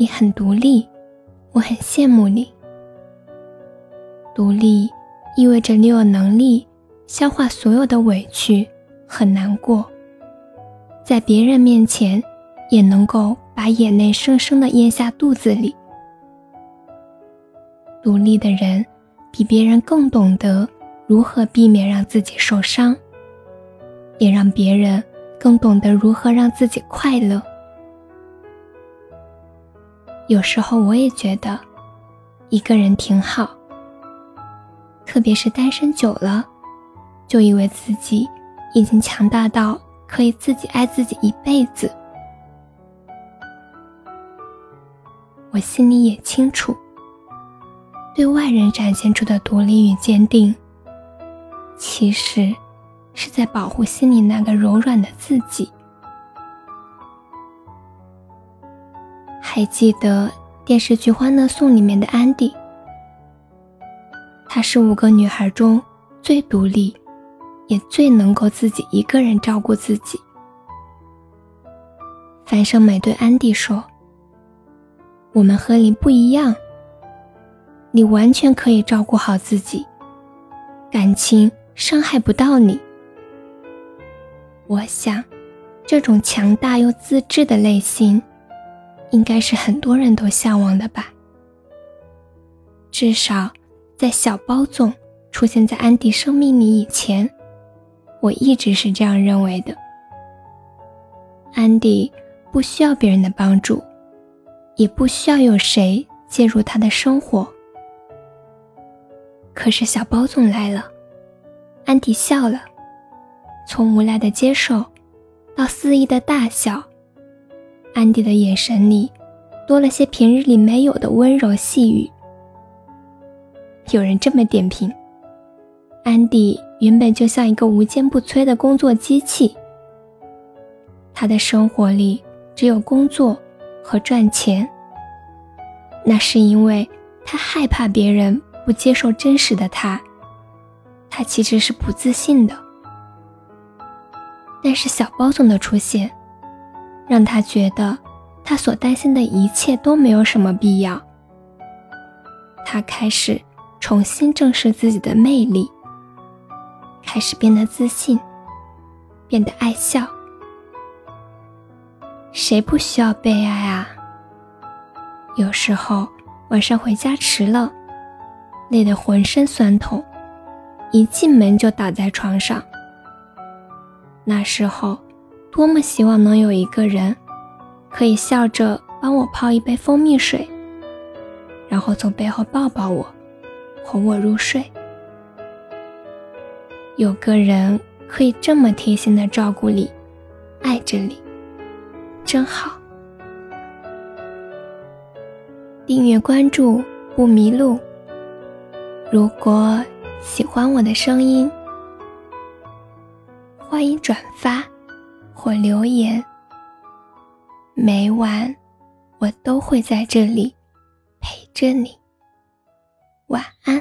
你很独立，我很羡慕你。独立意味着你有能力消化所有的委屈和难过，在别人面前也能够把眼泪生生的咽下肚子里。独立的人比别人更懂得如何避免让自己受伤，也让别人更懂得如何让自己快乐。有时候我也觉得，一个人挺好。特别是单身久了，就以为自己已经强大到可以自己爱自己一辈子。我心里也清楚，对外人展现出的独立与坚定，其实是在保护心里那个柔软的自己。还记得电视剧《欢乐颂》里面的安迪，她是五个女孩中最独立，也最能够自己一个人照顾自己。樊胜美对安迪说：“我们和你不一样，你完全可以照顾好自己，感情伤害不到你。”我想，这种强大又自制的内心。应该是很多人都向往的吧。至少，在小包总出现在安迪生命里以前，我一直是这样认为的。安迪不需要别人的帮助，也不需要有谁介入他的生活。可是小包总来了，安迪笑了，从无奈的接受，到肆意的大笑。安迪的眼神里，多了些平日里没有的温柔细语。有人这么点评：安迪原本就像一个无坚不摧的工作机器，他的生活里只有工作和赚钱。那是因为他害怕别人不接受真实的他，他其实是不自信的。但是小包总的出现。让他觉得，他所担心的一切都没有什么必要。他开始重新正视自己的魅力，开始变得自信，变得爱笑。谁不需要被爱啊？有时候晚上回家迟了，累得浑身酸痛，一进门就倒在床上。那时候。多么希望能有一个人，可以笑着帮我泡一杯蜂蜜水，然后从背后抱抱我，哄我入睡。有个人可以这么贴心的照顾你，爱着你，真好。订阅关注不迷路。如果喜欢我的声音，欢迎转发。或留言，每晚我都会在这里陪着你。晚安，